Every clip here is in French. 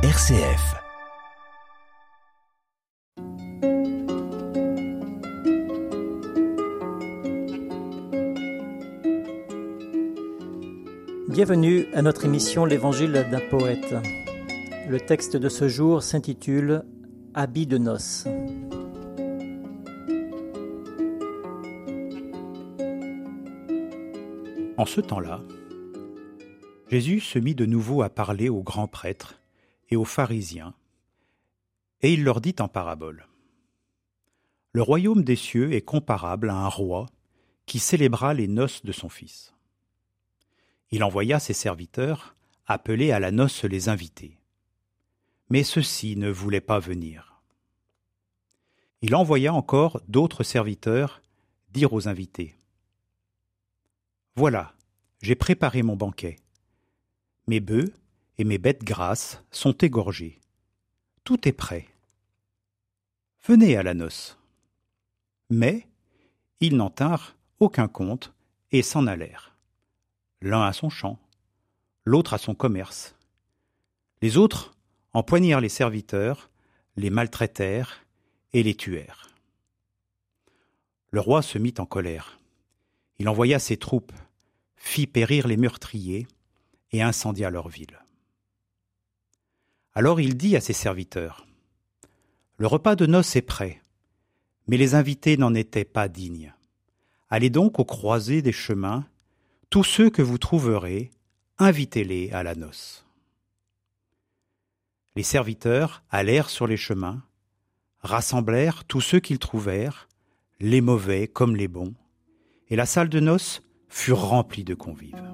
RCF. Bienvenue à notre émission L'Évangile d'un poète. Le texte de ce jour s'intitule Habit de noces. En ce temps-là, Jésus se mit de nouveau à parler aux grands prêtres et aux pharisiens, et il leur dit en parabole. Le royaume des cieux est comparable à un roi qui célébra les noces de son fils. Il envoya ses serviteurs appeler à la noce les invités. Mais ceux-ci ne voulaient pas venir. Il envoya encore d'autres serviteurs dire aux invités Voilà, j'ai préparé mon banquet. Mes bœufs et mes bêtes grasses sont égorgés. Tout est prêt. Venez à la noce. Mais ils n'en tinrent aucun compte et s'en allèrent l'un à son champ, l'autre à son commerce. Les autres empoignèrent les serviteurs, les maltraitèrent et les tuèrent. Le roi se mit en colère. Il envoya ses troupes, fit périr les meurtriers et incendia leur ville. Alors il dit à ses serviteurs Le repas de noces est prêt, mais les invités n'en étaient pas dignes. Allez donc aux croisées des chemins tous ceux que vous trouverez, invitez-les à la noce. Les serviteurs allèrent sur les chemins, rassemblèrent tous ceux qu'ils trouvèrent, les mauvais comme les bons, et la salle de noces fut remplie de convives.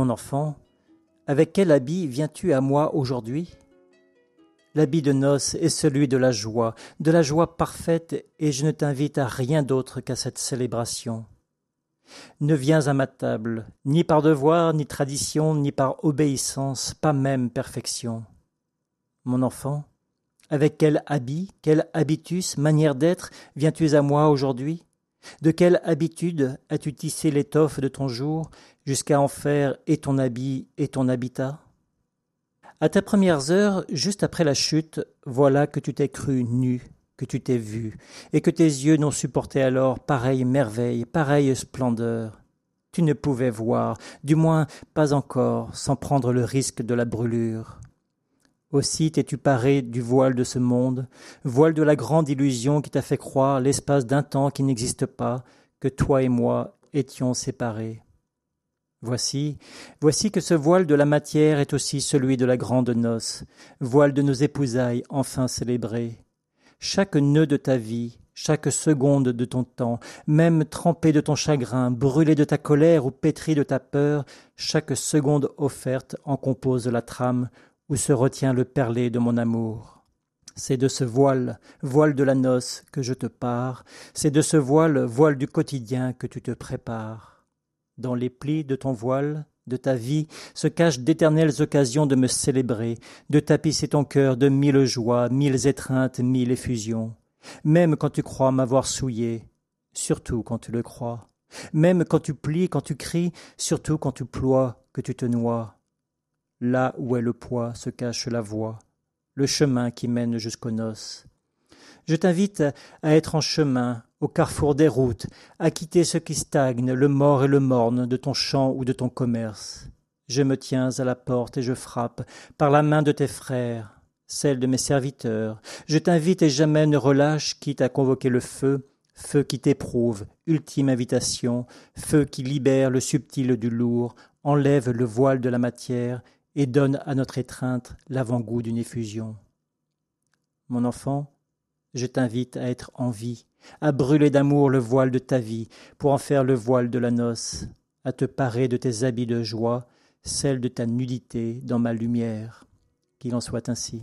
Mon enfant, avec quel habit viens-tu à moi aujourd'hui? L'habit de noces est celui de la joie, de la joie parfaite, et je ne t'invite à rien d'autre qu'à cette célébration. Ne viens à ma table, ni par devoir, ni tradition, ni par obéissance, pas même perfection. Mon enfant, avec quel habit, quel habitus, manière d'être viens-tu à moi aujourd'hui? De quelle habitude as-tu tissé l'étoffe de ton jour? Jusqu'à en faire et ton habit et ton habitat À tes premières heures, juste après la chute, voilà que tu t'es cru nu, que tu t'es vu, et que tes yeux n'ont supporté alors pareille merveille, pareille splendeur. Tu ne pouvais voir, du moins pas encore, sans prendre le risque de la brûlure. Aussi t'es-tu paré du voile de ce monde, voile de la grande illusion qui t'a fait croire l'espace d'un temps qui n'existe pas, que toi et moi étions séparés. Voici, voici que ce voile de la matière est aussi celui de la grande noce, voile de nos épousailles enfin célébrées. Chaque nœud de ta vie, chaque seconde de ton temps, même trempé de ton chagrin, brûlé de ta colère ou pétri de ta peur, chaque seconde offerte en compose la trame où se retient le perlé de mon amour. C'est de ce voile, voile de la noce, que je te pars, c'est de ce voile, voile du quotidien, que tu te prépares. Dans les plis de ton voile, de ta vie, se cachent d'éternelles occasions de me célébrer, de tapisser ton cœur de mille joies, mille étreintes, mille effusions. Même quand tu crois m'avoir souillé, surtout quand tu le crois. Même quand tu plies, quand tu cries, surtout quand tu ploies, que tu te noies. Là où est le poids se cache la voie, le chemin qui mène jusqu'aux noces. Je t'invite à être en chemin, au carrefour des routes, à quitter ce qui stagne, le mort et le morne de ton champ ou de ton commerce. Je me tiens à la porte et je frappe, par la main de tes frères, celle de mes serviteurs. Je t'invite et jamais ne relâche, quitte à convoquer le feu, feu qui t'éprouve, ultime invitation, feu qui libère le subtil du lourd, enlève le voile de la matière et donne à notre étreinte l'avant-goût d'une effusion. Mon enfant, je t'invite à être en vie, à brûler d'amour le voile de ta vie, pour en faire le voile de la noce, à te parer de tes habits de joie, celle de ta nudité dans ma lumière. Qu'il en soit ainsi.